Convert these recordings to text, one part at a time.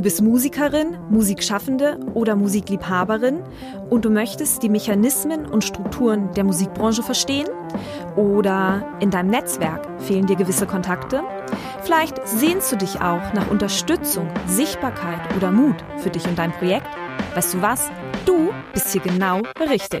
Du bist Musikerin, Musikschaffende oder Musikliebhaberin und du möchtest die Mechanismen und Strukturen der Musikbranche verstehen? Oder in deinem Netzwerk fehlen dir gewisse Kontakte? Vielleicht sehnst du dich auch nach Unterstützung, Sichtbarkeit oder Mut für dich und dein Projekt? Weißt du was? Du bist hier genau richtig.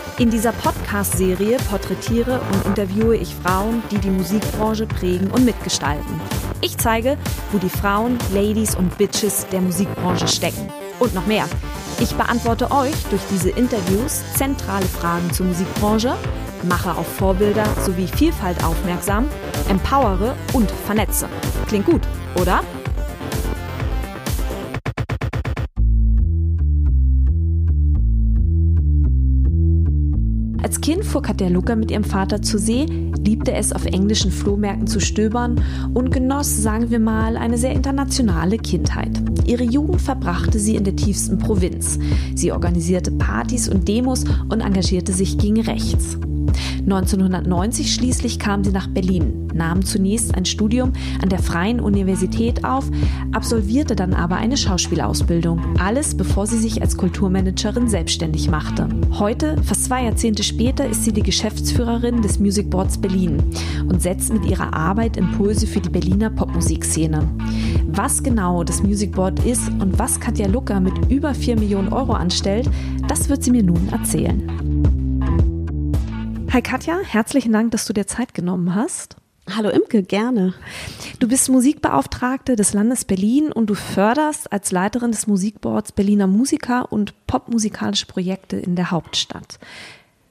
In dieser Podcast-Serie porträtiere und interviewe ich Frauen, die die Musikbranche prägen und mitgestalten. Ich zeige, wo die Frauen, Ladies und Bitches der Musikbranche stecken. Und noch mehr. Ich beantworte euch durch diese Interviews zentrale Fragen zur Musikbranche, mache auf Vorbilder sowie Vielfalt aufmerksam, empowere und vernetze. Klingt gut, oder? Als Kind fuhr Katja Lucker mit ihrem Vater zur See, liebte es auf englischen Flohmärkten zu stöbern und genoss, sagen wir mal, eine sehr internationale Kindheit. Ihre Jugend verbrachte sie in der tiefsten Provinz. Sie organisierte Partys und Demos und engagierte sich gegen rechts. 1990 schließlich kam sie nach Berlin, nahm zunächst ein Studium an der Freien Universität auf, absolvierte dann aber eine Schauspielausbildung. Alles bevor sie sich als Kulturmanagerin selbstständig machte. Heute, fast zwei Jahrzehnte später, ist sie die Geschäftsführerin des Music Boards Berlin und setzt mit ihrer Arbeit Impulse für die Berliner Popmusikszene. Was genau das Music Board ist und was Katja Lucker mit über 4 Millionen Euro anstellt, das wird sie mir nun erzählen. Hi Katja, herzlichen Dank, dass du dir Zeit genommen hast. Hallo Imke, gerne. Du bist Musikbeauftragte des Landes Berlin und du förderst als Leiterin des Musikboards Berliner Musiker und popmusikalische Projekte in der Hauptstadt.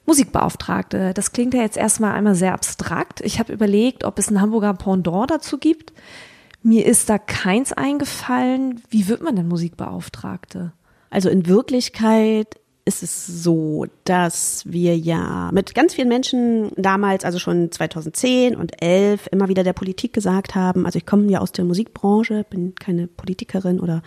Musikbeauftragte, das klingt ja jetzt erstmal einmal sehr abstrakt. Ich habe überlegt, ob es ein Hamburger Pendant dazu gibt. Mir ist da keins eingefallen. Wie wird man denn Musikbeauftragte? Also in Wirklichkeit ist es so, dass wir ja mit ganz vielen Menschen damals, also schon 2010 und 11, immer wieder der Politik gesagt haben, also ich komme ja aus der Musikbranche, bin keine Politikerin oder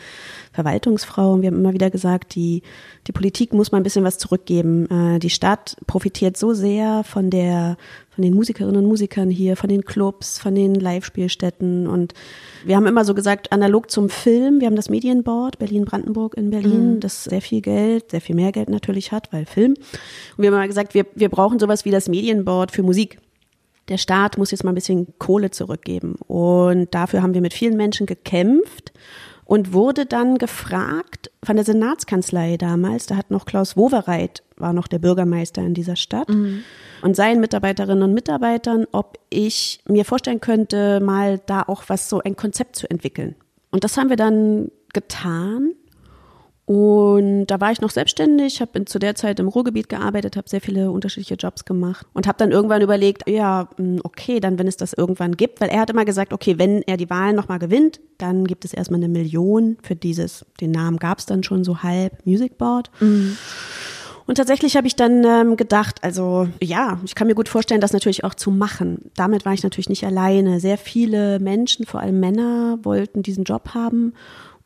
Verwaltungsfrau und wir haben immer wieder gesagt, die, die Politik muss mal ein bisschen was zurückgeben. Äh, die Stadt profitiert so sehr von der, von den Musikerinnen und Musikern hier, von den Clubs, von den Live-Spielstätten und wir haben immer so gesagt, analog zum Film, wir haben das Medienboard Berlin-Brandenburg in Berlin, mhm. das sehr viel Geld, sehr viel mehr Geld natürlich hat, weil Film. Und wir haben immer gesagt, wir, wir brauchen sowas wie das Medienboard für Musik. Der Staat muss jetzt mal ein bisschen Kohle zurückgeben. Und dafür haben wir mit vielen Menschen gekämpft und wurde dann gefragt von der Senatskanzlei damals, da hat noch Klaus Wowereit, war noch der Bürgermeister in dieser Stadt, mhm. und seinen Mitarbeiterinnen und Mitarbeitern, ob ich mir vorstellen könnte, mal da auch was so ein Konzept zu entwickeln. Und das haben wir dann getan und da war ich noch selbstständig, habe zu der Zeit im Ruhrgebiet gearbeitet, habe sehr viele unterschiedliche Jobs gemacht und habe dann irgendwann überlegt, ja, hm, okay, dann wenn es das irgendwann gibt, weil er hat immer gesagt, okay, wenn er die Wahlen nochmal gewinnt, dann gibt es erstmal eine Million für dieses, den Namen gab es dann schon so halb, Music Board. Mhm. Und tatsächlich habe ich dann ähm, gedacht, also ja, ich kann mir gut vorstellen, das natürlich auch zu machen. Damit war ich natürlich nicht alleine. Sehr viele Menschen, vor allem Männer, wollten diesen Job haben.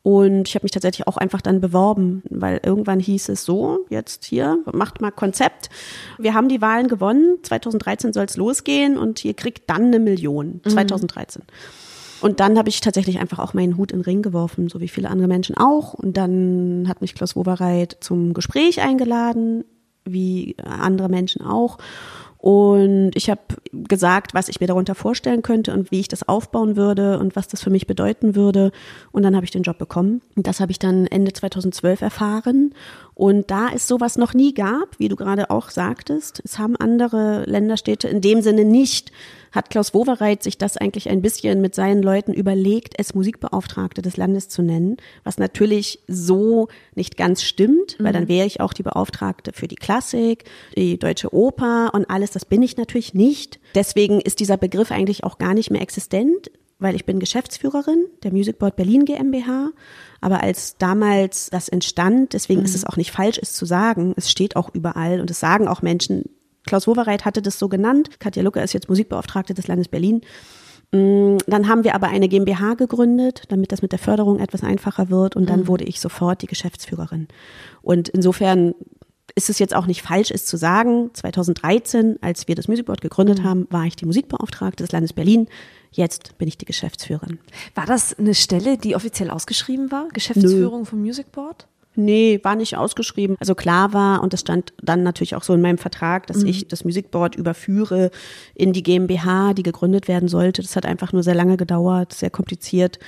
Und ich habe mich tatsächlich auch einfach dann beworben, weil irgendwann hieß es so, jetzt hier, macht mal Konzept. Wir haben die Wahlen gewonnen, 2013 soll es losgehen und ihr kriegt dann eine Million, 2013. Mhm. Und dann habe ich tatsächlich einfach auch meinen Hut in den Ring geworfen, so wie viele andere Menschen auch. Und dann hat mich Klaus Wowereit zum Gespräch eingeladen, wie andere Menschen auch. Und ich habe gesagt, was ich mir darunter vorstellen könnte und wie ich das aufbauen würde und was das für mich bedeuten würde. Und dann habe ich den Job bekommen. Und das habe ich dann Ende 2012 erfahren. Und da es sowas noch nie gab, wie du gerade auch sagtest, es haben andere Länderstädte in dem Sinne nicht, hat Klaus Wowereit sich das eigentlich ein bisschen mit seinen Leuten überlegt, es Musikbeauftragte des Landes zu nennen, was natürlich so nicht ganz stimmt, weil dann mhm. wäre ich auch die Beauftragte für die Klassik, die deutsche Oper und alles, das bin ich natürlich nicht. Deswegen ist dieser Begriff eigentlich auch gar nicht mehr existent weil ich bin Geschäftsführerin der Music Board Berlin GmbH. Aber als damals das entstand, deswegen mhm. ist es auch nicht falsch, es zu sagen, es steht auch überall und es sagen auch Menschen. Klaus Wowereit hatte das so genannt. Katja Lucke ist jetzt Musikbeauftragte des Landes Berlin. Mm, dann haben wir aber eine GmbH gegründet, damit das mit der Förderung etwas einfacher wird. Und dann mhm. wurde ich sofort die Geschäftsführerin. Und insofern ist es jetzt auch nicht falsch, es zu sagen. 2013, als wir das Music Board gegründet mhm. haben, war ich die Musikbeauftragte des Landes Berlin. Jetzt bin ich die Geschäftsführerin. War das eine Stelle, die offiziell ausgeschrieben war? Geschäftsführung Nö. vom Music Board? Nee, war nicht ausgeschrieben. Also klar war, und das stand dann natürlich auch so in meinem Vertrag, dass mhm. ich das Music Board überführe in die GmbH, die gegründet werden sollte. Das hat einfach nur sehr lange gedauert, sehr kompliziert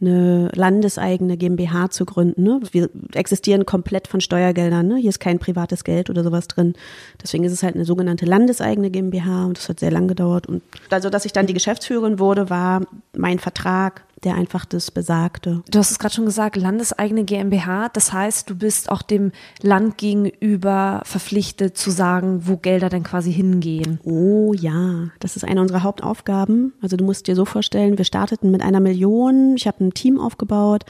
eine landeseigene GmbH zu gründen. Ne? Wir existieren komplett von Steuergeldern. Ne? Hier ist kein privates Geld oder sowas drin. Deswegen ist es halt eine sogenannte landeseigene GmbH und das hat sehr lang gedauert. Und also, dass ich dann die Geschäftsführerin wurde, war mein Vertrag der einfach das besagte. Du hast es gerade schon gesagt, landeseigene GmbH. Das heißt, du bist auch dem Land gegenüber verpflichtet zu sagen, wo Gelder denn quasi hingehen. Oh ja, das ist eine unserer Hauptaufgaben. Also du musst dir so vorstellen, wir starteten mit einer Million. Ich habe ein Team aufgebaut.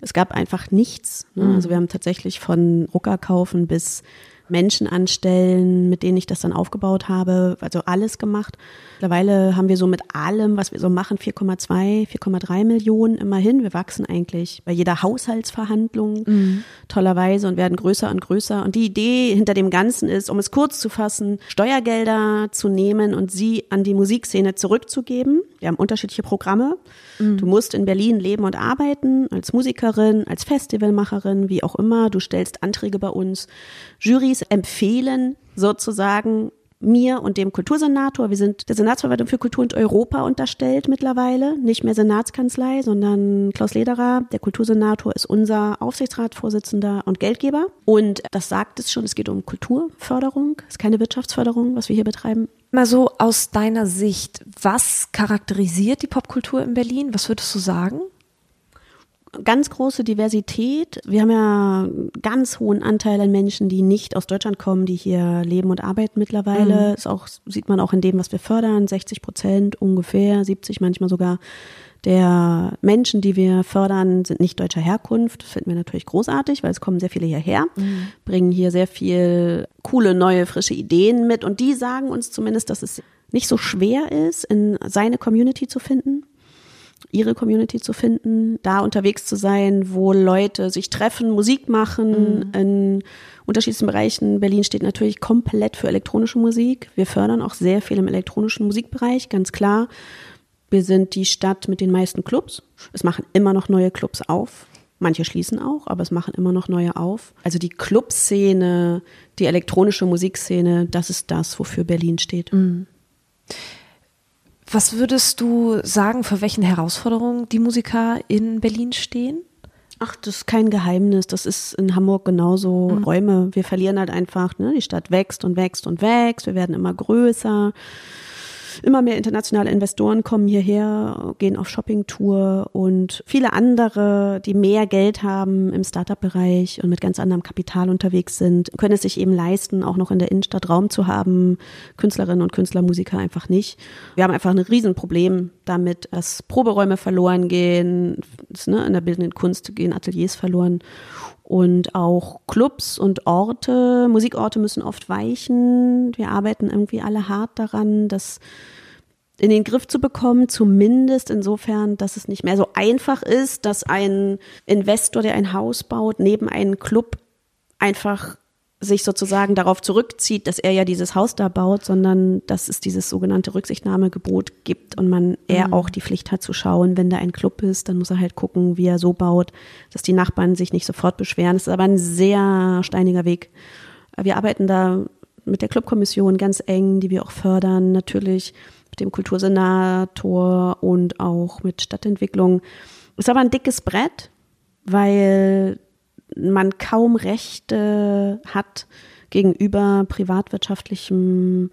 Es gab einfach nichts. Ne? Mhm. Also wir haben tatsächlich von Rucker kaufen bis Menschen anstellen, mit denen ich das dann aufgebaut habe, also alles gemacht. Mittlerweile haben wir so mit allem, was wir so machen, 4,2, 4,3 Millionen immerhin. Wir wachsen eigentlich bei jeder Haushaltsverhandlung mhm. tollerweise und werden größer und größer. Und die Idee hinter dem Ganzen ist, um es kurz zu fassen, Steuergelder zu nehmen und sie an die Musikszene zurückzugeben. Wir haben unterschiedliche Programme. Mhm. Du musst in Berlin leben und arbeiten, als Musikerin, als Festivalmacherin, wie auch immer. Du stellst Anträge bei uns. Jurys empfehlen sozusagen mir und dem Kultursenator. Wir sind der Senatsverwaltung für Kultur und Europa unterstellt mittlerweile. Nicht mehr Senatskanzlei, sondern Klaus Lederer, der Kultursenator, ist unser Aufsichtsratsvorsitzender und Geldgeber. Und das sagt es schon, es geht um Kulturförderung, es ist keine Wirtschaftsförderung, was wir hier betreiben. Mal so aus deiner Sicht, was charakterisiert die Popkultur in Berlin? Was würdest du sagen? ganz große Diversität. Wir haben ja einen ganz hohen Anteil an Menschen, die nicht aus Deutschland kommen, die hier leben und arbeiten mittlerweile. Mhm. Das auch, sieht man auch in dem, was wir fördern. 60 Prozent ungefähr, 70 manchmal sogar der Menschen, die wir fördern, sind nicht deutscher Herkunft. Das finden wir natürlich großartig, weil es kommen sehr viele hierher, mhm. bringen hier sehr viel coole, neue, frische Ideen mit. Und die sagen uns zumindest, dass es nicht so schwer ist, in seine Community zu finden ihre Community zu finden, da unterwegs zu sein, wo Leute sich treffen, Musik machen mhm. in unterschiedlichen Bereichen. Berlin steht natürlich komplett für elektronische Musik. Wir fördern auch sehr viel im elektronischen Musikbereich, ganz klar. Wir sind die Stadt mit den meisten Clubs. Es machen immer noch neue Clubs auf. Manche schließen auch, aber es machen immer noch neue auf. Also die Clubszene, die elektronische Musikszene, das ist das, wofür Berlin steht. Mhm. Was würdest du sagen, für welchen Herausforderungen die Musiker in Berlin stehen? Ach, das ist kein Geheimnis. Das ist in Hamburg genauso. Mhm. Räume. Wir verlieren halt einfach. Ne? Die Stadt wächst und wächst und wächst. Wir werden immer größer. Immer mehr internationale Investoren kommen hierher, gehen auf Shoppingtour und viele andere, die mehr Geld haben im Startup-Bereich und mit ganz anderem Kapital unterwegs sind, können es sich eben leisten, auch noch in der Innenstadt Raum zu haben. Künstlerinnen und Künstler, Musiker einfach nicht. Wir haben einfach ein Riesenproblem damit, dass Proberäume verloren gehen, ne, in der bildenden Kunst gehen Ateliers verloren und auch Clubs und Orte, Musikorte müssen oft weichen. Wir arbeiten irgendwie alle hart daran, das in den Griff zu bekommen, zumindest insofern, dass es nicht mehr so einfach ist, dass ein Investor, der ein Haus baut, neben einen Club einfach sich sozusagen darauf zurückzieht, dass er ja dieses Haus da baut, sondern dass es dieses sogenannte Rücksichtnahmegebot gibt und man er mhm. auch die Pflicht hat zu schauen, wenn da ein Club ist, dann muss er halt gucken, wie er so baut, dass die Nachbarn sich nicht sofort beschweren. Das ist aber ein sehr steiniger Weg. Wir arbeiten da mit der Clubkommission ganz eng, die wir auch fördern, natürlich mit dem Kultursenator und auch mit Stadtentwicklung. Ist aber ein dickes Brett, weil man kaum Rechte hat gegenüber privatwirtschaftlichem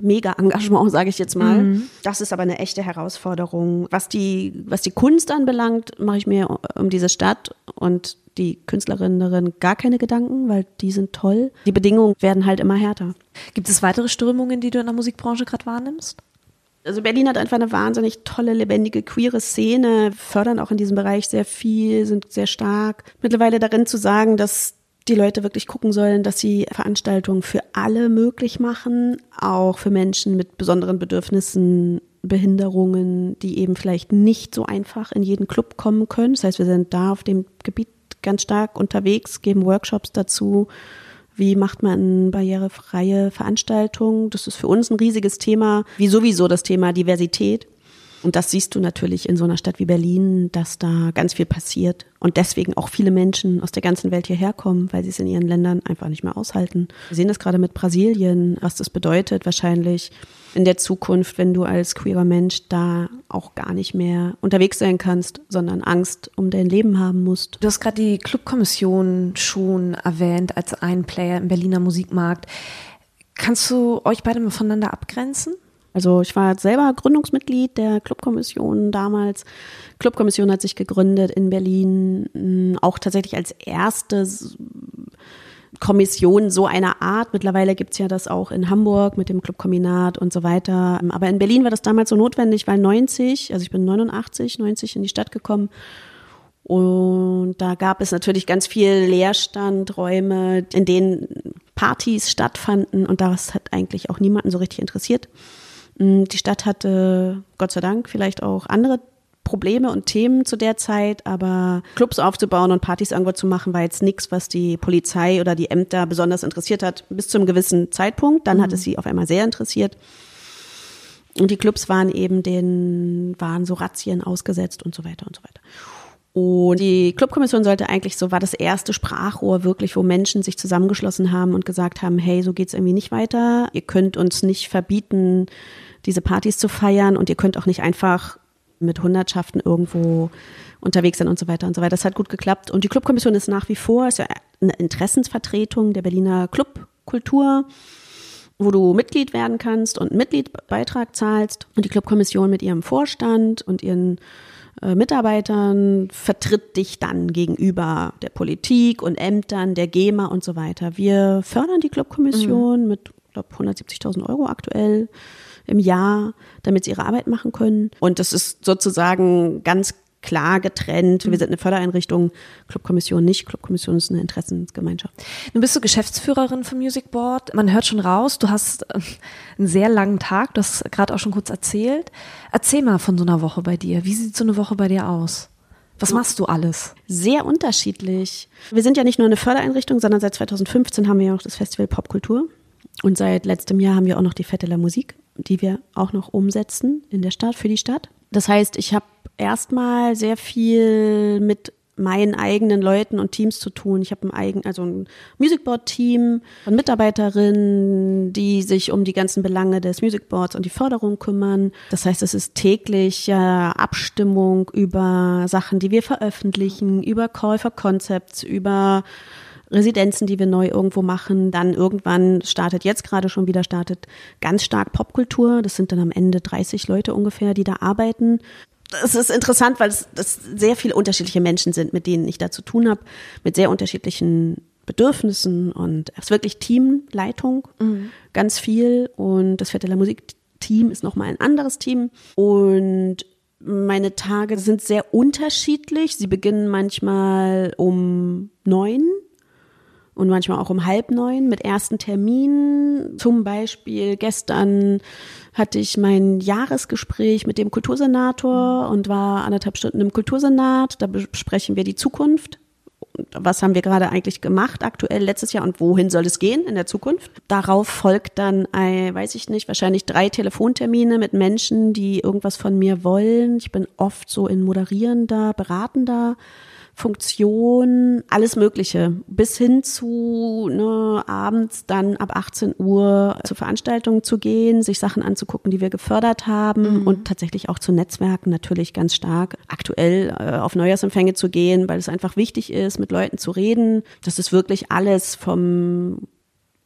Mega-Engagement, sage ich jetzt mal. Mhm. Das ist aber eine echte Herausforderung. Was die, was die Kunst anbelangt, mache ich mir um diese Stadt und die Künstlerinnen gar keine Gedanken, weil die sind toll. Die Bedingungen werden halt immer härter. Gibt es weitere Strömungen, die du in der Musikbranche gerade wahrnimmst? Also Berlin hat einfach eine wahnsinnig tolle, lebendige, queere Szene, fördern auch in diesem Bereich sehr viel, sind sehr stark. Mittlerweile darin zu sagen, dass die Leute wirklich gucken sollen, dass sie Veranstaltungen für alle möglich machen, auch für Menschen mit besonderen Bedürfnissen, Behinderungen, die eben vielleicht nicht so einfach in jeden Club kommen können. Das heißt, wir sind da auf dem Gebiet ganz stark unterwegs, geben Workshops dazu. Wie macht man barrierefreie Veranstaltungen? Das ist für uns ein riesiges Thema, wie sowieso das Thema Diversität. Und das siehst du natürlich in so einer Stadt wie Berlin, dass da ganz viel passiert und deswegen auch viele Menschen aus der ganzen Welt hierher kommen, weil sie es in ihren Ländern einfach nicht mehr aushalten. Wir sehen das gerade mit Brasilien, was das bedeutet wahrscheinlich in der Zukunft, wenn du als queerer Mensch da auch gar nicht mehr unterwegs sein kannst, sondern Angst um dein Leben haben musst. Du hast gerade die Clubkommission schon erwähnt als ein Player im Berliner Musikmarkt. Kannst du euch beide voneinander abgrenzen? Also ich war selber Gründungsmitglied der Clubkommission damals. Clubkommission hat sich gegründet in Berlin, auch tatsächlich als erste Kommission so einer Art. Mittlerweile gibt's ja das auch in Hamburg mit dem Clubkombinat und so weiter. Aber in Berlin war das damals so notwendig, weil 90, also ich bin 89, 90 in die Stadt gekommen. Und da gab es natürlich ganz viel Leerstand, Räume, in denen Partys stattfanden. Und das hat eigentlich auch niemanden so richtig interessiert. Mm, die Stadt hatte, Gott sei Dank, vielleicht auch andere Probleme und Themen zu der Zeit, aber Clubs aufzubauen und Partys irgendwo zu machen, war jetzt nichts, was die Polizei oder die Ämter besonders interessiert hat, bis zu einem gewissen Zeitpunkt. Dann mhm. hat es sie auf einmal sehr interessiert. Und die Clubs waren eben den, waren so Razzien ausgesetzt und so weiter und so weiter. Und die Clubkommission sollte eigentlich, so war das erste Sprachrohr wirklich, wo Menschen sich zusammengeschlossen haben und gesagt haben, hey, so geht's irgendwie nicht weiter. Ihr könnt uns nicht verbieten, diese Partys zu feiern und ihr könnt auch nicht einfach mit Hundertschaften irgendwo unterwegs sein und so weiter und so weiter. Das hat gut geklappt. Und die Clubkommission ist nach wie vor, ist ja eine Interessensvertretung der Berliner Clubkultur, wo du Mitglied werden kannst und einen Mitgliedbeitrag zahlst. Und die Clubkommission mit ihrem Vorstand und ihren äh, Mitarbeitern vertritt dich dann gegenüber der Politik und Ämtern, der GEMA und so weiter. Wir fördern die Clubkommission mhm. mit, glaube 170.000 Euro aktuell im Jahr, damit sie ihre Arbeit machen können. Und das ist sozusagen ganz klar getrennt. Wir mhm. sind eine Fördereinrichtung, Clubkommission nicht. Clubkommission ist eine Interessensgemeinschaft. Nun bist du Geschäftsführerin vom Music Board. Man hört schon raus, du hast äh, einen sehr langen Tag, du hast gerade auch schon kurz erzählt. Erzähl mal von so einer Woche bei dir. Wie sieht so eine Woche bei dir aus? Was machst du alles? Sehr unterschiedlich. Wir sind ja nicht nur eine Fördereinrichtung, sondern seit 2015 haben wir ja auch das Festival Popkultur. Und seit letztem Jahr haben wir auch noch die Fette la Musik, die wir auch noch umsetzen in der Stadt, für die Stadt. Das heißt, ich habe erstmal sehr viel mit meinen eigenen Leuten und Teams zu tun. Ich habe ein eigen, also ein Musicboard-Team von Mitarbeiterinnen, die sich um die ganzen Belange des Musicboards und die Förderung kümmern. Das heißt, es ist täglich Abstimmung über Sachen, die wir veröffentlichen, über Call for Concepts, über Residenzen, die wir neu irgendwo machen. Dann irgendwann startet jetzt gerade schon wieder startet ganz stark Popkultur. Das sind dann am Ende 30 Leute ungefähr, die da arbeiten. Es ist interessant, weil es sehr viele unterschiedliche Menschen sind, mit denen ich da zu tun habe, mit sehr unterschiedlichen Bedürfnissen und es ist wirklich Teamleitung, mhm. ganz viel. Und das Vierteler Musikteam ist nochmal ein anderes Team. Und meine Tage sind sehr unterschiedlich. Sie beginnen manchmal um neun und manchmal auch um halb neun mit ersten Terminen. Zum Beispiel gestern hatte ich mein Jahresgespräch mit dem Kultursenator und war anderthalb Stunden im Kultursenat. Da besprechen wir die Zukunft. Was haben wir gerade eigentlich gemacht aktuell letztes Jahr und wohin soll es gehen in der Zukunft? Darauf folgt dann, ein, weiß ich nicht, wahrscheinlich drei Telefontermine mit Menschen, die irgendwas von mir wollen. Ich bin oft so in moderierender, beratender Funktion, alles Mögliche, bis hin zu ne, abends dann ab 18 Uhr zu Veranstaltungen zu gehen, sich Sachen anzugucken, die wir gefördert haben mhm. und tatsächlich auch zu Netzwerken natürlich ganz stark. Aktuell äh, auf Neujahrsempfänge zu gehen, weil es einfach wichtig ist, mit Leuten zu reden. Das ist wirklich alles vom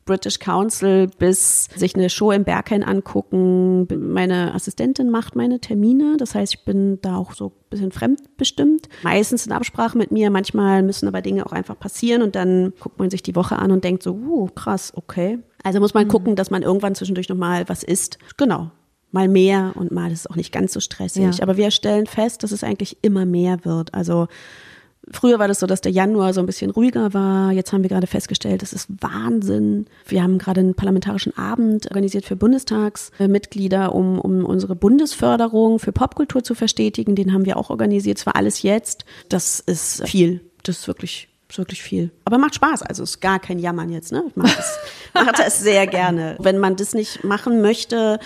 British Council bis sich eine Show im Berghain angucken. Meine Assistentin macht meine Termine, das heißt, ich bin da auch so ein bisschen fremdbestimmt. Meistens in Absprache mit mir, manchmal müssen aber Dinge auch einfach passieren und dann guckt man sich die Woche an und denkt so, uh, krass, okay. Also muss man mhm. gucken, dass man irgendwann zwischendurch nochmal was isst. Genau mal mehr und mal ist es auch nicht ganz so stressig. Ja. Aber wir stellen fest, dass es eigentlich immer mehr wird. Also Früher war das so, dass der Januar so ein bisschen ruhiger war. Jetzt haben wir gerade festgestellt, das ist Wahnsinn. Wir haben gerade einen parlamentarischen Abend organisiert für Bundestagsmitglieder, um, um unsere Bundesförderung für Popkultur zu verstetigen. Den haben wir auch organisiert. Zwar alles jetzt. Das ist viel. Das ist wirklich ist wirklich viel. Aber macht Spaß, also ist gar kein Jammern jetzt, ne? Ich mache das, mach das sehr gerne. Wenn man das nicht machen möchte,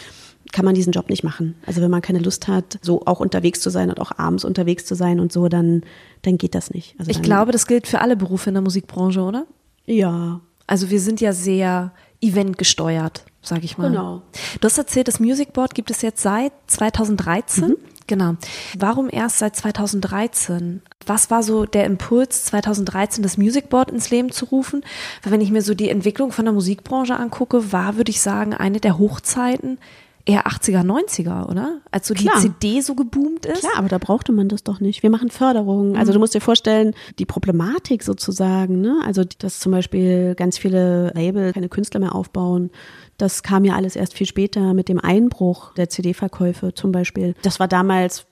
kann man diesen Job nicht machen. Also wenn man keine Lust hat, so auch unterwegs zu sein und auch abends unterwegs zu sein und so, dann, dann geht das nicht. Also ich glaube, das gilt für alle Berufe in der Musikbranche, oder? Ja. Also wir sind ja sehr eventgesteuert, sage ich mal. Genau. Du hast erzählt, das Music Board gibt es jetzt seit 2013. Mhm. Genau. Warum erst seit 2013? Was war so der Impuls, 2013 das Music Board ins Leben zu rufen? Weil wenn ich mir so die Entwicklung von der Musikbranche angucke, war, würde ich sagen, eine der Hochzeiten eher 80er, 90er, oder? Als so die Klar. CD so geboomt ist. Klar, aber da brauchte man das doch nicht. Wir machen Förderungen. Also mhm. du musst dir vorstellen, die Problematik sozusagen, ne? Also, dass zum Beispiel ganz viele Label keine Künstler mehr aufbauen. Das kam ja alles erst viel später mit dem Einbruch der CD-Verkäufe zum Beispiel. Das war damals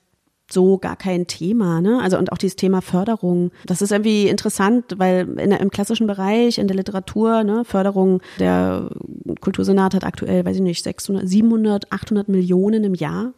so gar kein Thema. Ne? Also und auch dieses Thema Förderung. Das ist irgendwie interessant, weil in im klassischen Bereich, in der Literatur, ne, Förderung, der Kultursenat hat aktuell, weiß ich nicht, 600, 700, 800 Millionen im Jahr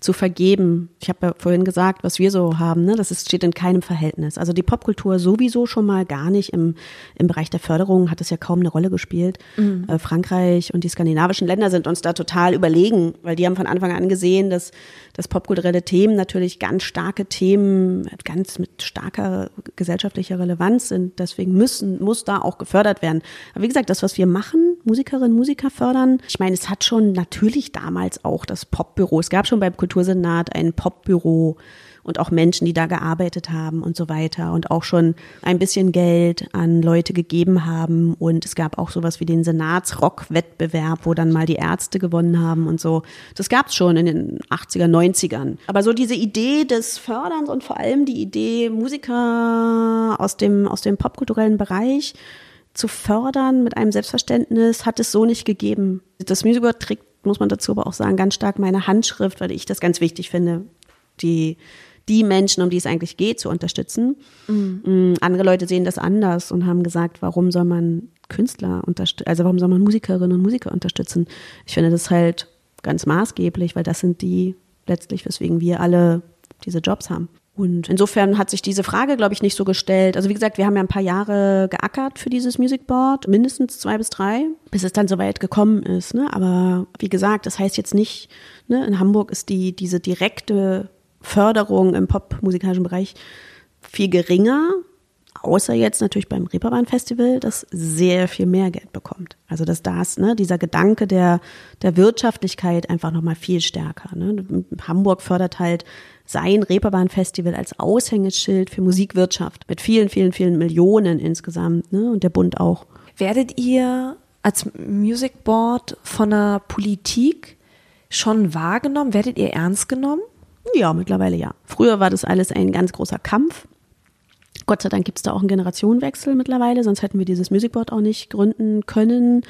zu vergeben. Ich habe ja vorhin gesagt, was wir so haben, ne? das ist, steht in keinem Verhältnis. Also die Popkultur sowieso schon mal gar nicht im, im Bereich der Förderung hat es ja kaum eine Rolle gespielt. Mhm. Äh, Frankreich und die skandinavischen Länder sind uns da total überlegen, weil die haben von Anfang an gesehen, dass, dass popkulturelle Themen natürlich ganz starke Themen, ganz mit starker gesellschaftlicher Relevanz sind. Deswegen müssen, muss da auch gefördert werden. Aber wie gesagt, das, was wir machen, Musikerinnen, Musiker fördern, ich meine, es hat schon natürlich damals auch das Popbüro. Es gab schon bei Kultursenat ein Popbüro und auch Menschen, die da gearbeitet haben und so weiter und auch schon ein bisschen Geld an Leute gegeben haben. Und es gab auch sowas wie den Senatsrock-Wettbewerb, wo dann mal die Ärzte gewonnen haben und so. Das gab es schon in den 80er, 90ern. Aber so diese Idee des Förderns und vor allem die Idee, Musiker aus dem, aus dem popkulturellen Bereich zu fördern mit einem Selbstverständnis, hat es so nicht gegeben. Das Musical trägt muss man dazu aber auch sagen, ganz stark meine Handschrift, weil ich das ganz wichtig finde, die, die Menschen, um die es eigentlich geht, zu unterstützen. Mhm. Mm, andere Leute sehen das anders und haben gesagt, warum soll man Künstler unterstützen, also warum soll man Musikerinnen und Musiker unterstützen? Ich finde das halt ganz maßgeblich, weil das sind die letztlich, weswegen wir alle diese Jobs haben. Und insofern hat sich diese Frage, glaube ich, nicht so gestellt. Also wie gesagt, wir haben ja ein paar Jahre geackert für dieses Music Board, mindestens zwei bis drei, bis es dann so weit gekommen ist. Ne? Aber wie gesagt, das heißt jetzt nicht, ne, in Hamburg ist die diese direkte Förderung im popmusikalischen Bereich viel geringer, außer jetzt natürlich beim Reeperbahn Festival, das sehr viel mehr Geld bekommt. Also dass das, ne, dieser Gedanke der, der Wirtschaftlichkeit einfach nochmal viel stärker. Ne? Hamburg fördert halt sein Reeperbahn-Festival als Aushängeschild für Musikwirtschaft mit vielen, vielen, vielen Millionen insgesamt ne? und der Bund auch. Werdet ihr als Music Board von der Politik schon wahrgenommen? Werdet ihr ernst genommen? Ja, mittlerweile ja. Früher war das alles ein ganz großer Kampf. Gott sei Dank gibt es da auch einen Generationenwechsel mittlerweile, sonst hätten wir dieses Music Board auch nicht gründen können.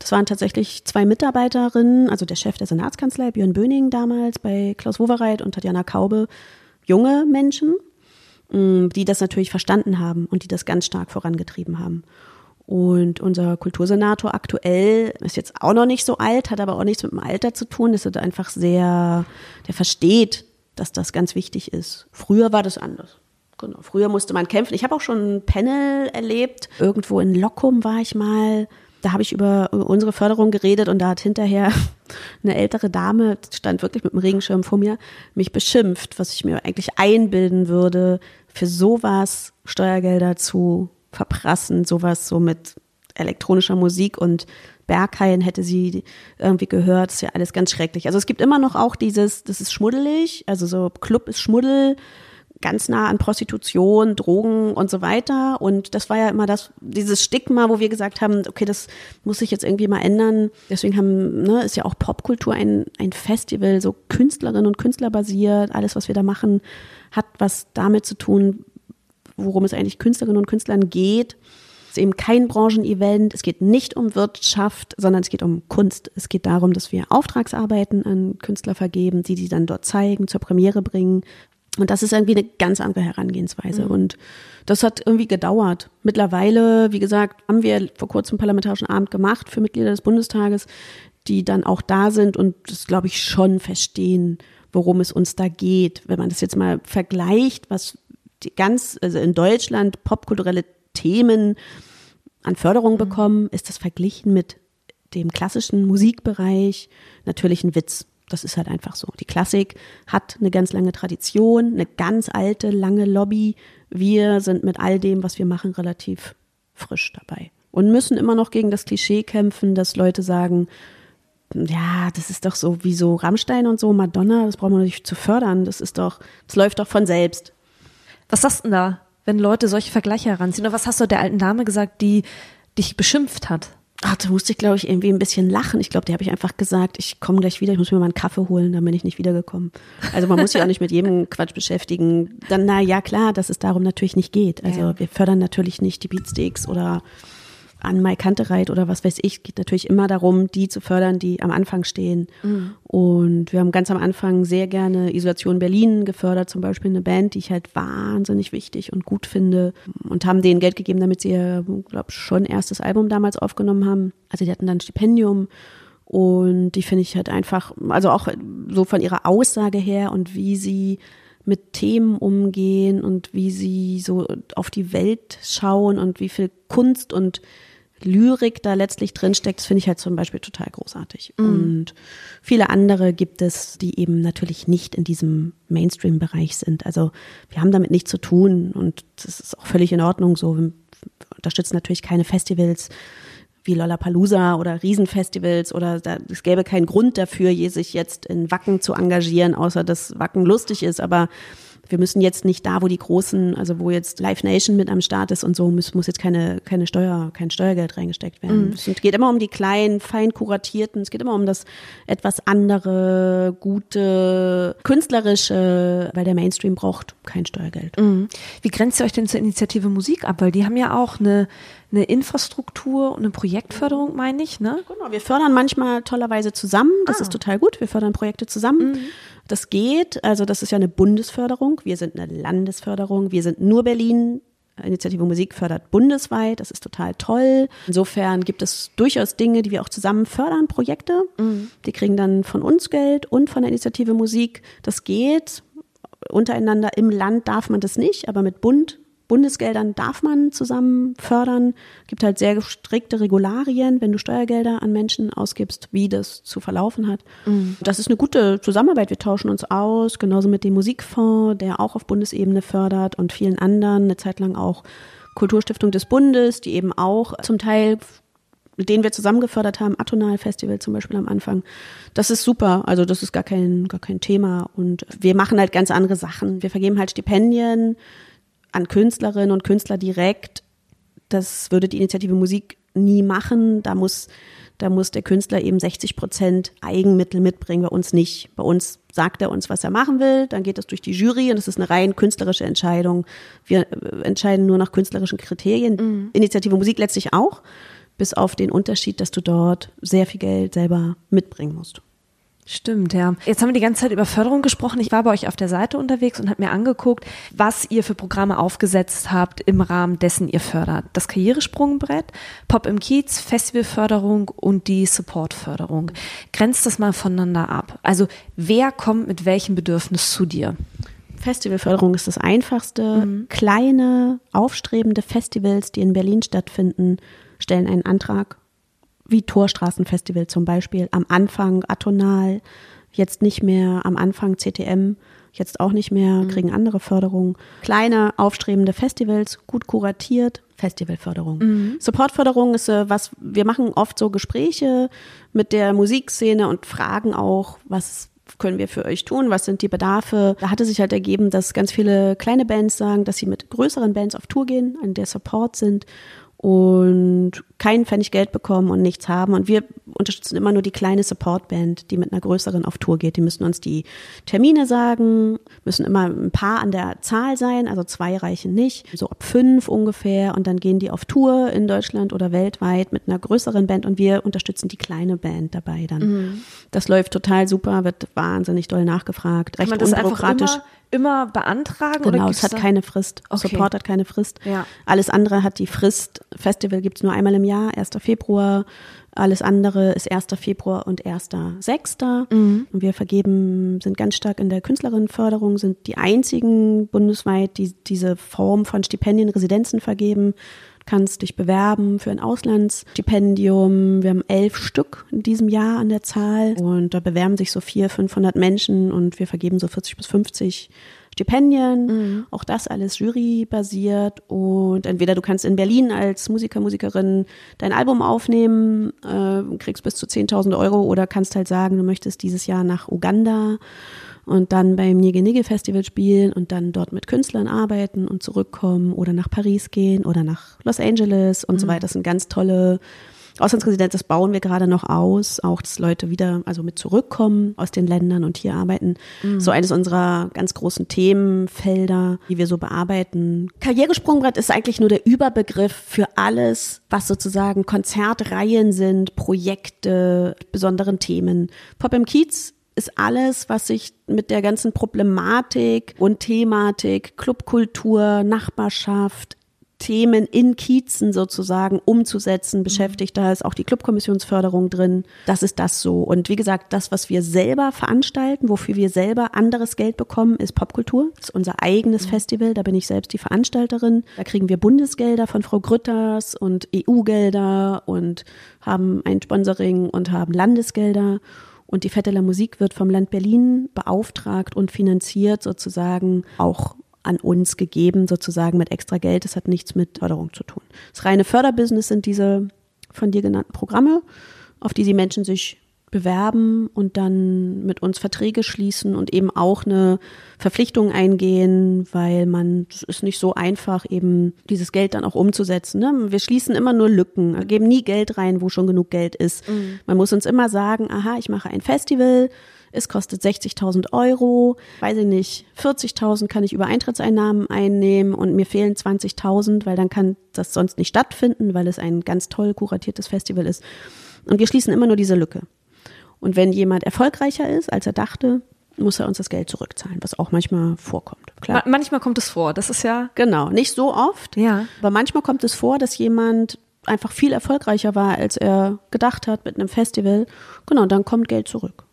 Das waren tatsächlich zwei Mitarbeiterinnen, also der Chef der Senatskanzlei, Björn Böning damals bei Klaus Wowereit und Tatjana Kaube, junge Menschen, mm, die das natürlich verstanden haben und die das ganz stark vorangetrieben haben. Und unser Kultursenator aktuell ist jetzt auch noch nicht so alt, hat aber auch nichts mit dem Alter zu tun. Ist einfach sehr, der versteht, dass das ganz wichtig ist. Früher war das anders. Genau. Früher musste man kämpfen. Ich habe auch schon ein Panel erlebt. Irgendwo in Lockum war ich mal da habe ich über unsere Förderung geredet und da hat hinterher eine ältere Dame, stand wirklich mit dem Regenschirm vor mir, mich beschimpft, was ich mir eigentlich einbilden würde, für sowas Steuergelder zu verprassen, sowas so mit elektronischer Musik und Berghain hätte sie irgendwie gehört, ist ja alles ganz schrecklich. Also es gibt immer noch auch dieses, das ist schmuddelig, also so Club ist Schmuddel, ganz nah an Prostitution, Drogen und so weiter. Und das war ja immer das, dieses Stigma, wo wir gesagt haben, okay, das muss sich jetzt irgendwie mal ändern. Deswegen haben, ne, ist ja auch Popkultur ein, ein Festival, so Künstlerinnen und Künstler basiert. Alles, was wir da machen, hat was damit zu tun, worum es eigentlich Künstlerinnen und Künstlern geht. Es ist eben kein Branchenevent. Es geht nicht um Wirtschaft, sondern es geht um Kunst. Es geht darum, dass wir Auftragsarbeiten an Künstler vergeben, die die dann dort zeigen, zur Premiere bringen, und das ist irgendwie eine ganz andere Herangehensweise. Mhm. Und das hat irgendwie gedauert. Mittlerweile, wie gesagt, haben wir vor kurzem parlamentarischen Abend gemacht für Mitglieder des Bundestages, die dann auch da sind und das, glaube ich, schon verstehen, worum es uns da geht. Wenn man das jetzt mal vergleicht, was die ganz, also in Deutschland popkulturelle Themen an Förderung mhm. bekommen, ist das verglichen mit dem klassischen Musikbereich natürlich ein Witz. Das ist halt einfach so. Die Klassik hat eine ganz lange Tradition, eine ganz alte, lange Lobby. Wir sind mit all dem, was wir machen, relativ frisch dabei. Und müssen immer noch gegen das Klischee kämpfen, dass Leute sagen, ja, das ist doch so wie so Rammstein und so, Madonna, das brauchen wir nicht zu fördern. Das ist doch, das läuft doch von selbst. Was sagst du denn da, wenn Leute solche Vergleiche heranziehen? Oder was hast du der alten Dame gesagt, die dich beschimpft hat? Ach, da musste ich, glaube ich, irgendwie ein bisschen lachen. Ich glaube, die habe ich einfach gesagt, ich komme gleich wieder, ich muss mir mal einen Kaffee holen, dann bin ich nicht wiedergekommen. Also man muss sich auch nicht mit jedem Quatsch beschäftigen. Dann, na ja, klar, dass es darum natürlich nicht geht. Also ja. wir fördern natürlich nicht die Beatsticks oder an Mai Kantereit oder was weiß ich, geht natürlich immer darum, die zu fördern, die am Anfang stehen. Mhm. Und wir haben ganz am Anfang sehr gerne Isolation Berlin gefördert, zum Beispiel eine Band, die ich halt wahnsinnig wichtig und gut finde und haben denen Geld gegeben, damit sie ihr, glaube schon erstes Album damals aufgenommen haben. Also die hatten dann ein Stipendium und die finde ich halt einfach, also auch so von ihrer Aussage her und wie sie mit Themen umgehen und wie sie so auf die Welt schauen und wie viel Kunst und Lyrik da letztlich drinsteckt, finde ich halt zum Beispiel total großartig. Mhm. Und viele andere gibt es, die eben natürlich nicht in diesem Mainstream-Bereich sind. Also wir haben damit nichts zu tun und das ist auch völlig in Ordnung so. Wir unterstützen natürlich keine Festivals wie Lollapalooza oder Riesenfestivals oder da, es gäbe keinen Grund dafür, sich jetzt in Wacken zu engagieren, außer dass Wacken lustig ist, aber wir müssen jetzt nicht da, wo die großen, also wo jetzt Live Nation mit am Start ist und so, muss, muss jetzt keine, keine Steuer, kein Steuergeld reingesteckt werden. Mhm. Es geht immer um die kleinen, fein kuratierten, es geht immer um das etwas andere, gute, künstlerische, weil der Mainstream braucht kein Steuergeld. Mhm. Wie grenzt ihr euch denn zur Initiative Musik ab? Weil die haben ja auch eine, eine Infrastruktur und eine Projektförderung, meine ich, ne? Genau, wir fördern manchmal tollerweise zusammen. Das ah. ist total gut. Wir fördern Projekte zusammen. Mhm. Das geht. Also das ist ja eine Bundesförderung. Wir sind eine Landesförderung. Wir sind nur Berlin. Initiative Musik fördert bundesweit. Das ist total toll. Insofern gibt es durchaus Dinge, die wir auch zusammen fördern, Projekte. Mhm. Die kriegen dann von uns Geld und von der Initiative Musik. Das geht. Untereinander im Land darf man das nicht, aber mit Bund Bundesgeldern darf man zusammen fördern. Gibt halt sehr strikte Regularien, wenn du Steuergelder an Menschen ausgibst, wie das zu verlaufen hat. Mhm. Das ist eine gute Zusammenarbeit. Wir tauschen uns aus, genauso mit dem Musikfonds, der auch auf Bundesebene fördert und vielen anderen, eine Zeit lang auch Kulturstiftung des Bundes, die eben auch zum Teil mit denen wir zusammen gefördert haben, Atonal Festival zum Beispiel am Anfang. Das ist super. Also das ist gar kein, gar kein Thema. Und wir machen halt ganz andere Sachen. Wir vergeben halt Stipendien an Künstlerinnen und Künstler direkt. Das würde die Initiative Musik nie machen. Da muss, da muss der Künstler eben 60 Prozent Eigenmittel mitbringen, bei uns nicht. Bei uns sagt er uns, was er machen will, dann geht das durch die Jury und es ist eine rein künstlerische Entscheidung. Wir äh, entscheiden nur nach künstlerischen Kriterien. Mhm. Initiative Musik letztlich auch, bis auf den Unterschied, dass du dort sehr viel Geld selber mitbringen musst. Stimmt, ja. Jetzt haben wir die ganze Zeit über Förderung gesprochen. Ich war bei euch auf der Seite unterwegs und habe mir angeguckt, was ihr für Programme aufgesetzt habt im Rahmen dessen ihr fördert. Das Karrieresprungbrett, Pop im Kiez, Festivalförderung und die Supportförderung. Grenzt das mal voneinander ab. Also wer kommt mit welchem Bedürfnis zu dir? Festivalförderung ist das einfachste. Mhm. Kleine, aufstrebende Festivals, die in Berlin stattfinden, stellen einen Antrag wie Torstraßenfestival zum Beispiel, am Anfang atonal, jetzt nicht mehr am Anfang CTM, jetzt auch nicht mehr, kriegen andere Förderungen. Kleine, aufstrebende Festivals, gut kuratiert, Festivalförderung. Supportförderung ist äh, was, wir machen oft so Gespräche mit der Musikszene und fragen auch, was können wir für euch tun? Was sind die Bedarfe? Da hatte sich halt ergeben, dass ganz viele kleine Bands sagen, dass sie mit größeren Bands auf Tour gehen, an der Support sind und keinen Pfennig Geld bekommen und nichts haben. Und wir unterstützen immer nur die kleine Supportband, die mit einer größeren auf Tour geht. Die müssen uns die Termine sagen, müssen immer ein paar an der Zahl sein, also zwei reichen nicht, so ab fünf ungefähr. Und dann gehen die auf Tour in Deutschland oder weltweit mit einer größeren Band und wir unterstützen die kleine Band dabei dann. Das läuft total super, wird wahnsinnig doll nachgefragt, Kann recht man das einfach unbürokratisch. immer, immer beantragen? oder Genau, gibt's es hat keine Frist. Okay. Support hat keine Frist. Ja. Alles andere hat die Frist. Festival gibt's nur einmal im Jahr, 1. Februar. Alles andere ist 1. Februar und 1.6. Mhm. Und wir vergeben, sind ganz stark in der Künstlerinnenförderung, sind die einzigen bundesweit, die diese Form von Stipendien, Residenzen vergeben. Du kannst dich bewerben für ein Auslandsstipendium. Wir haben elf Stück in diesem Jahr an der Zahl. Und da bewerben sich so 400, 500 Menschen und wir vergeben so 40 bis 50 Stipendien. Auch das alles jurybasiert. Und entweder du kannst in Berlin als Musiker, Musikerin dein Album aufnehmen, äh, kriegst bis zu 10.000 Euro oder kannst halt sagen, du möchtest dieses Jahr nach Uganda und dann beim Nige Nige Festival spielen und dann dort mit Künstlern arbeiten und zurückkommen oder nach Paris gehen oder nach Los Angeles und so weiter. Das sind ganz tolle Auslandsresidenz, das bauen wir gerade noch aus, auch dass Leute wieder also mit zurückkommen aus den Ländern und hier arbeiten. So eines unserer ganz großen Themenfelder, die wir so bearbeiten. Karrieresprungbrett ist eigentlich nur der Überbegriff für alles, was sozusagen Konzertreihen sind, Projekte, besonderen Themen. Pop im Kiez ist alles, was sich mit der ganzen Problematik und Thematik, Clubkultur, Nachbarschaft, Themen in Kiezen sozusagen umzusetzen beschäftigt. Da ist auch die Clubkommissionsförderung drin. Das ist das so. Und wie gesagt, das, was wir selber veranstalten, wofür wir selber anderes Geld bekommen, ist Popkultur. Das ist unser eigenes Festival. Da bin ich selbst die Veranstalterin. Da kriegen wir Bundesgelder von Frau Grütters und EU-Gelder und haben ein Sponsoring und haben Landesgelder. Und die Vetteler Musik wird vom Land Berlin beauftragt und finanziert sozusagen auch an uns gegeben, sozusagen mit extra Geld. Das hat nichts mit Förderung zu tun. Das reine Förderbusiness sind diese von dir genannten Programme, auf die die Menschen sich bewerben und dann mit uns Verträge schließen und eben auch eine Verpflichtung eingehen, weil man, es ist nicht so einfach, eben dieses Geld dann auch umzusetzen. Ne? Wir schließen immer nur Lücken, wir geben nie Geld rein, wo schon genug Geld ist. Man muss uns immer sagen, aha, ich mache ein Festival, es kostet 60.000 Euro, weiß ich nicht, 40.000 kann ich über Eintrittseinnahmen einnehmen und mir fehlen 20.000, weil dann kann das sonst nicht stattfinden, weil es ein ganz toll kuratiertes Festival ist. Und wir schließen immer nur diese Lücke. Und wenn jemand erfolgreicher ist, als er dachte, muss er uns das Geld zurückzahlen, was auch manchmal vorkommt. Klar. Ma manchmal kommt es vor. Das ist ja. Genau, nicht so oft, Ja. aber manchmal kommt es vor, dass jemand einfach viel erfolgreicher war, als er gedacht hat mit einem Festival. Genau, dann kommt Geld zurück.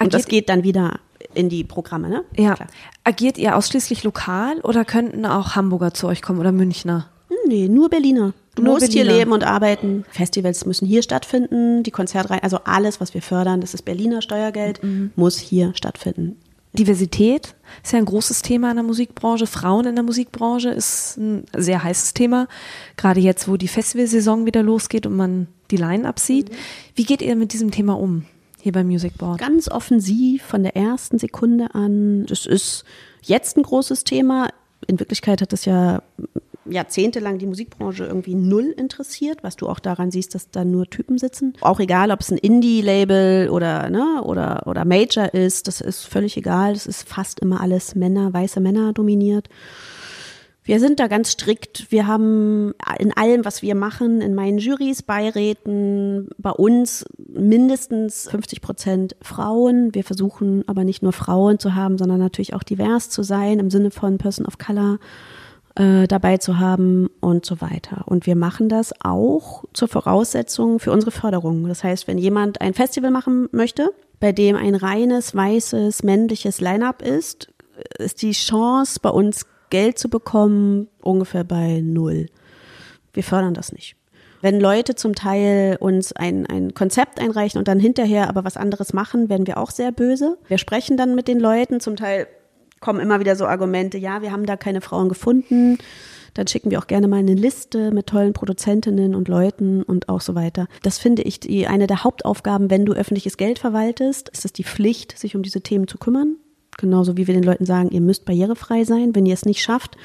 Und das geht dann wieder in die Programme, ne? Ja. Klar. Agiert ihr ausschließlich lokal oder könnten auch Hamburger zu euch kommen oder Münchner? Hm, Nee, nur Berliner. Du Nur musst Berliner. hier leben und arbeiten. Festivals müssen hier stattfinden. Die Konzertreihen, also alles, was wir fördern, das ist Berliner Steuergeld, Mhm. muss hier stattfinden. Diversität ist ja ein großes Thema in der Musikbranche. Frauen in der Musikbranche ist ein sehr heißes Thema. Gerade jetzt, wo die Festivalsaison wieder losgeht und man die Line-Up sieht. Wie geht ihr mit diesem Thema um hier beim Music Board? Ganz offensiv von der ersten Sekunde an. Das ist jetzt ein großes Thema. In Wirklichkeit hat das ja jahrzehntelang die Musikbranche irgendwie null interessiert, was du auch daran siehst, dass da nur Typen sitzen. Auch egal, ob es ein Indie-Label oder, ne, oder, oder Major ist, das ist völlig egal. Das ist fast immer alles Männer, weiße Männer dominiert. Wir sind da ganz strikt. Wir haben in allem, was wir machen, in meinen Jurys, Beiräten, bei uns mindestens 50 Prozent Frauen. Wir versuchen aber nicht nur Frauen zu haben, sondern natürlich auch divers zu sein, im Sinne von Person of Color äh, dabei zu haben und so weiter. Und wir machen das auch zur Voraussetzung für unsere Förderung. Das heißt, wenn jemand ein Festival machen möchte, bei dem ein reines, weißes, männliches Line-up ist, ist die Chance, bei uns Geld zu bekommen, ungefähr bei null. Wir fördern das nicht. Wenn Leute zum Teil uns ein, ein Konzept einreichen und dann hinterher aber was anderes machen, werden wir auch sehr böse. Wir sprechen dann mit den Leuten, zum Teil kommen immer wieder so Argumente, ja, wir haben da keine Frauen gefunden. Dann schicken wir auch gerne mal eine Liste mit tollen Produzentinnen und Leuten und auch so weiter. Das finde ich die, eine der Hauptaufgaben, wenn du öffentliches Geld verwaltest, ist es die Pflicht, sich um diese Themen zu kümmern. Genauso wie wir den Leuten sagen, ihr müsst barrierefrei sein. Wenn ihr es nicht schafft,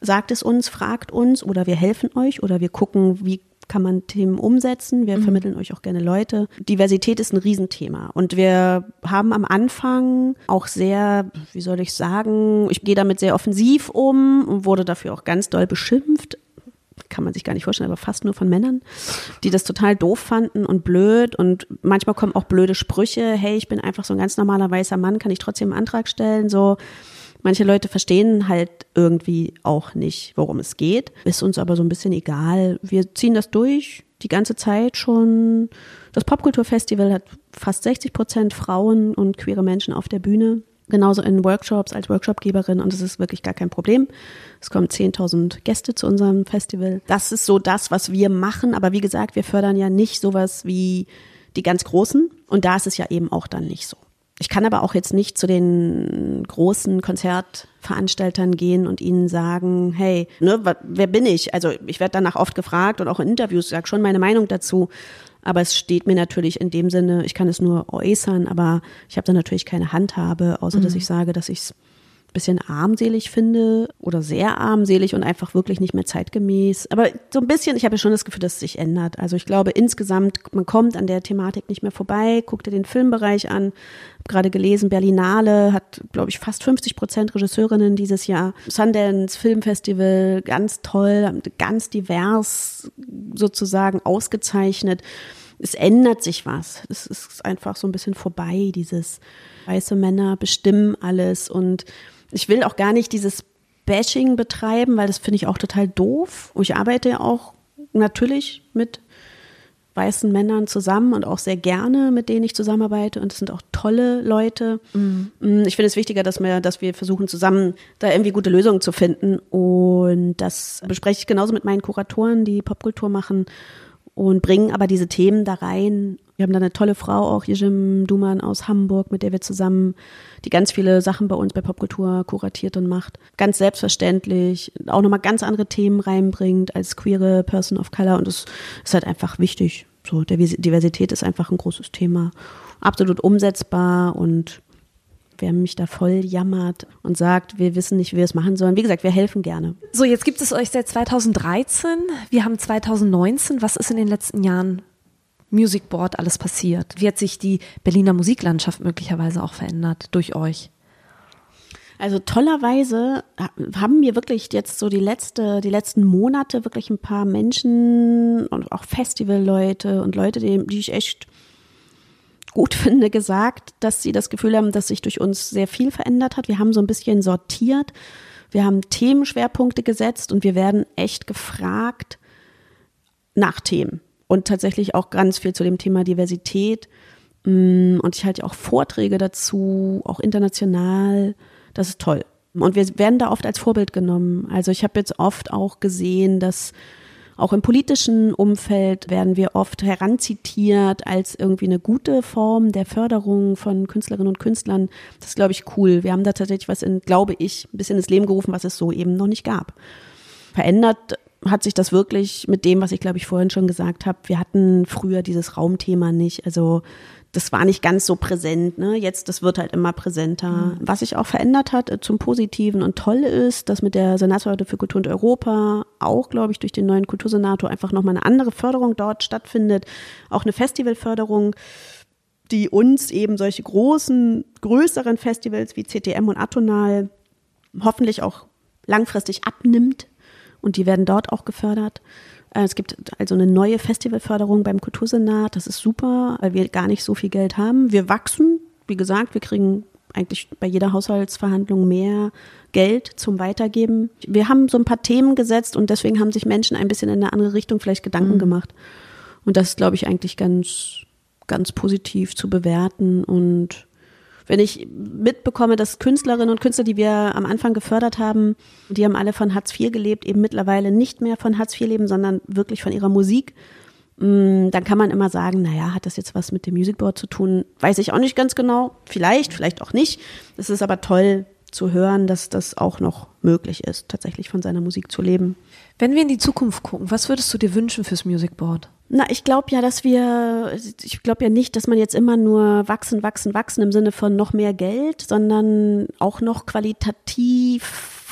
sagt es uns, fragt uns oder wir helfen euch oder wir gucken, wie kann man Themen umsetzen. Wir mhm. vermitteln euch auch gerne Leute. Diversität ist ein Riesenthema. Und wir haben am Anfang auch sehr, wie soll ich sagen, ich gehe damit sehr offensiv um und wurde dafür auch ganz doll beschimpft. Kann man sich gar nicht vorstellen, aber fast nur von Männern, die das total doof fanden und blöd. Und manchmal kommen auch blöde Sprüche. Hey, ich bin einfach so ein ganz normaler weißer Mann, kann ich trotzdem einen Antrag stellen? So, Manche Leute verstehen halt irgendwie auch nicht, worum es geht. Ist uns aber so ein bisschen egal. Wir ziehen das durch die ganze Zeit schon. Das Popkulturfestival hat fast 60 Prozent Frauen und queere Menschen auf der Bühne. Genauso in Workshops als Workshopgeberin und es ist wirklich gar kein Problem. Es kommen 10.000 Gäste zu unserem Festival. Das ist so das, was wir machen. Aber wie gesagt, wir fördern ja nicht sowas wie die ganz Großen. Und da ist es ja eben auch dann nicht so. Ich kann aber auch jetzt nicht zu den großen Konzertveranstaltern gehen und ihnen sagen, hey, ne, wer bin ich? Also ich werde danach oft gefragt und auch in Interviews sage schon meine Meinung dazu. Aber es steht mir natürlich in dem Sinne, ich kann es nur äußern, aber ich habe da natürlich keine Handhabe, außer mhm. dass ich sage, dass ich es bisschen armselig finde oder sehr armselig und einfach wirklich nicht mehr zeitgemäß. Aber so ein bisschen, ich habe ja schon das Gefühl, dass es sich ändert. Also ich glaube insgesamt, man kommt an der Thematik nicht mehr vorbei. Guck dir den Filmbereich an. Gerade gelesen, Berlinale hat, glaube ich, fast 50 Prozent Regisseurinnen dieses Jahr. Sundance Filmfestival, ganz toll, ganz divers sozusagen ausgezeichnet. Es ändert sich was. Es ist einfach so ein bisschen vorbei, dieses weiße Männer bestimmen alles und ich will auch gar nicht dieses Bashing betreiben, weil das finde ich auch total doof. Ich arbeite ja auch natürlich mit weißen Männern zusammen und auch sehr gerne, mit denen ich zusammenarbeite. Und es sind auch tolle Leute. Mhm. Mm, ich finde es wichtiger, dass wir, dass wir versuchen, zusammen da irgendwie gute Lösungen zu finden. Und das bespreche ich genauso mit meinen Kuratoren, die Popkultur machen und bringen aber diese Themen da rein. Wir haben da eine tolle Frau, auch Jim Duman aus Hamburg, mit der wir zusammen, die ganz viele Sachen bei uns bei Popkultur kuratiert und macht. Ganz selbstverständlich, auch nochmal ganz andere Themen reinbringt als queere Person of Color und das ist halt einfach wichtig. So, Diversität ist einfach ein großes Thema. Absolut umsetzbar und wer mich da voll jammert und sagt, wir wissen nicht, wie wir es machen sollen. Wie gesagt, wir helfen gerne. So, jetzt gibt es euch seit 2013. Wir haben 2019. Was ist in den letzten Jahren Music Board alles passiert? Wie hat sich die Berliner Musiklandschaft möglicherweise auch verändert durch euch? Also tollerweise haben mir wirklich jetzt so die letzte, die letzten Monate wirklich ein paar Menschen und auch Festivalleute und Leute, die, die ich echt gut finde, gesagt, dass sie das Gefühl haben, dass sich durch uns sehr viel verändert hat. Wir haben so ein bisschen sortiert. Wir haben Themenschwerpunkte gesetzt und wir werden echt gefragt nach Themen. Und tatsächlich auch ganz viel zu dem Thema Diversität. Mm, und ich halte auch Vorträge dazu, auch international. Das ist toll. Und wir werden da oft als Vorbild genommen. Also ich habe jetzt oft auch gesehen, dass auch im politischen Umfeld werden wir oft heranzitiert als irgendwie eine gute Form der Förderung von Künstlerinnen und Künstlern. Das ist, glaube ich, cool. Wir haben da tatsächlich was in, glaube ich, ein bisschen ins Leben gerufen, was es so eben noch nicht gab. Verändert hat sich das wirklich mit dem, was ich glaube ich vorhin schon gesagt habe. Wir hatten früher dieses Raumthema nicht. Also das war nicht ganz so präsent. Ne? Jetzt, das wird halt immer präsenter. Mhm. Was sich auch verändert hat äh, zum Positiven und toll ist, dass mit der Senatsverwaltung für Kultur und Europa auch, glaube ich, durch den neuen Kultursenator einfach nochmal eine andere Förderung dort stattfindet. Auch eine Festivalförderung, die uns eben solche großen, größeren Festivals wie CTM und Atonal hoffentlich auch langfristig abnimmt. Und die werden dort auch gefördert. Äh, es gibt also eine neue Festivalförderung beim Kultursenat. Das ist super, weil wir gar nicht so viel Geld haben. Wir wachsen. Wie gesagt, wir kriegen eigentlich bei jeder Haushaltsverhandlung mehr Geld zum Weitergeben. Wir haben so ein paar Themen gesetzt und deswegen haben sich Menschen ein bisschen in eine andere Richtung vielleicht Gedanken mhm. gemacht. Und das ist, glaube ich, eigentlich ganz, ganz positiv zu bewerten und wenn ich mitbekomme, dass Künstlerinnen und Künstler, die wir am Anfang gefördert haben, die haben alle von Hartz IV gelebt, eben mittlerweile nicht mehr von Hartz IV leben, sondern wirklich von ihrer Musik, mm, dann kann man immer sagen, naja, hat das jetzt was mit dem Musicboard zu tun? Weiß ich auch nicht ganz genau. Vielleicht, vielleicht auch nicht. Es ist aber toll, zu hören, dass das auch noch möglich ist, tatsächlich von seiner Musik zu leben. Wenn wir in die Zukunft gucken, was würdest du dir wünschen fürs Music Board? Na, ich glaube ja, dass wir, ich glaube ja nicht, dass man jetzt immer nur wachsen, wachsen, wachsen im Sinne von noch mehr Geld, sondern auch noch qualitativ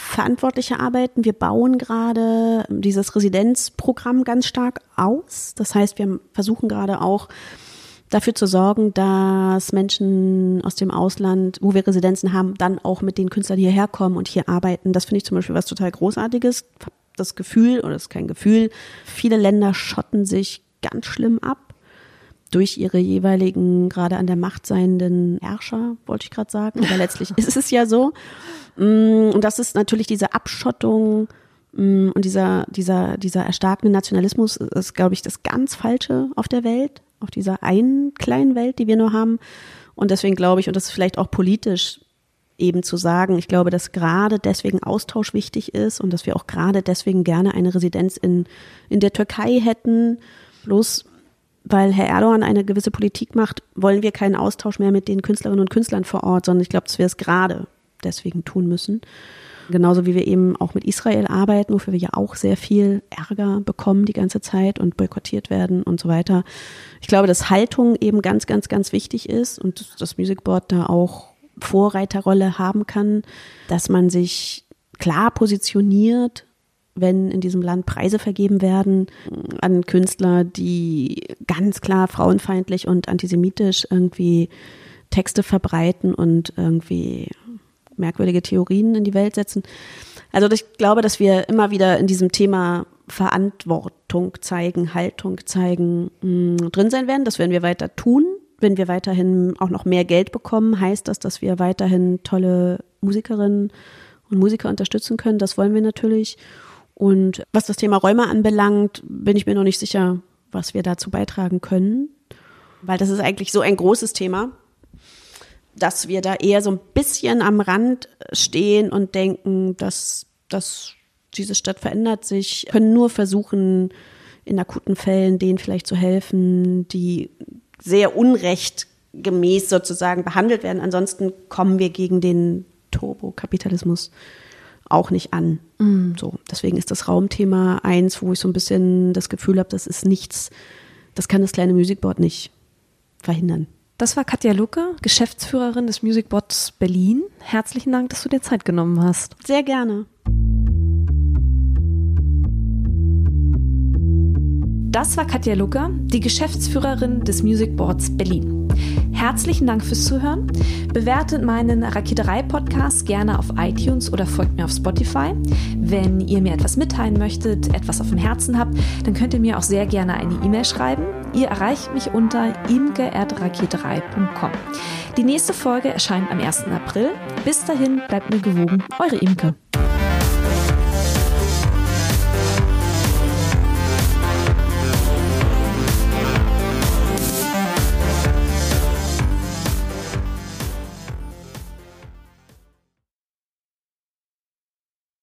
verantwortliche arbeiten. Wir bauen gerade dieses Residenzprogramm ganz stark aus. Das heißt, wir versuchen gerade auch dafür zu sorgen, dass Menschen aus dem Ausland, wo wir Residenzen haben, dann auch mit den Künstlern hierher kommen und hier arbeiten. Das finde ich zum Beispiel was total Großartiges. Das Gefühl, oder das ist kein Gefühl, viele Länder schotten sich ganz schlimm ab durch ihre jeweiligen gerade an der Macht seienden Herrscher, wollte ich gerade sagen. Aber letztlich ist es ja so. Mm, und das ist natürlich diese Abschottung mm, und dieser, dieser, dieser erstarkende Nationalismus ist, glaube ich, das ganz Falsche auf der Welt auf dieser einen kleinen Welt, die wir nur haben. Und deswegen glaube ich, und das ist vielleicht auch politisch eben zu sagen, ich glaube, dass gerade deswegen Austausch wichtig ist und dass wir auch gerade deswegen gerne eine Residenz in, in der Türkei hätten. Bloß weil Herr Erdogan eine gewisse Politik macht, wollen wir keinen Austausch mehr mit den Künstlerinnen und Künstlern vor Ort, sondern ich glaube, dass wir es gerade deswegen tun müssen. Genauso wie wir eben auch mit Israel arbeiten, wofür wir ja auch sehr viel Ärger bekommen die ganze Zeit und boykottiert werden und so weiter. Ich glaube, dass Haltung eben ganz, ganz, ganz wichtig ist und das Music Board da auch Vorreiterrolle haben kann, dass man sich klar positioniert, wenn in diesem Land Preise vergeben werden an Künstler, die ganz klar frauenfeindlich und antisemitisch irgendwie Texte verbreiten und irgendwie merkwürdige Theorien in die Welt setzen. Also ich glaube, dass wir immer wieder in diesem Thema Verantwortung zeigen, Haltung zeigen, mh, mm, drin sein werden. Das werden wir weiter tun. Wenn wir weiterhin auch noch mehr Geld bekommen, heißt das, dass wir weiterhin tolle Musikerinnen und Musiker unterstützen können. Das wollen wir natürlich. Und was das Thema Räume anbelangt, bin ich mir noch nicht sicher, was wir dazu beitragen können, weil das ist eigentlich so ein großes Thema dass wir da eher so ein bisschen am Rand stehen und denken, dass, dass diese Stadt verändert sich, können nur versuchen, in akuten Fällen denen vielleicht zu helfen, die sehr unrechtgemäß sozusagen behandelt werden. Ansonsten kommen wir gegen den Turbokapitalismus auch nicht an. Mm. So, deswegen ist das Raumthema eins, wo ich so ein bisschen das Gefühl habe, das ist nichts, das kann das kleine Musikboard nicht verhindern. Das war Katja Lucke, Geschäftsführerin des Music Bots Berlin. Herzlichen Dank, dass du dir Zeit genommen hast. Sehr gerne. Das war Katja Lucke, die Geschäftsführerin des Music Boards Berlin. Herzlichen Dank fürs Zuhören. Bewertet meinen Raketerei-Podcast gerne auf iTunes oder folgt mir auf Spotify. Wenn ihr mir etwas mitteilen möchtet, etwas auf dem Herzen habt, dann könnt ihr mir auch sehr gerne eine E-Mail schreiben. Ihr erreicht mich unter imke.raketerei.com. Die nächste Folge erscheint am 1. April. Bis dahin bleibt mir gewogen, eure Imke.